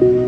you.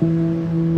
Mm-hmm.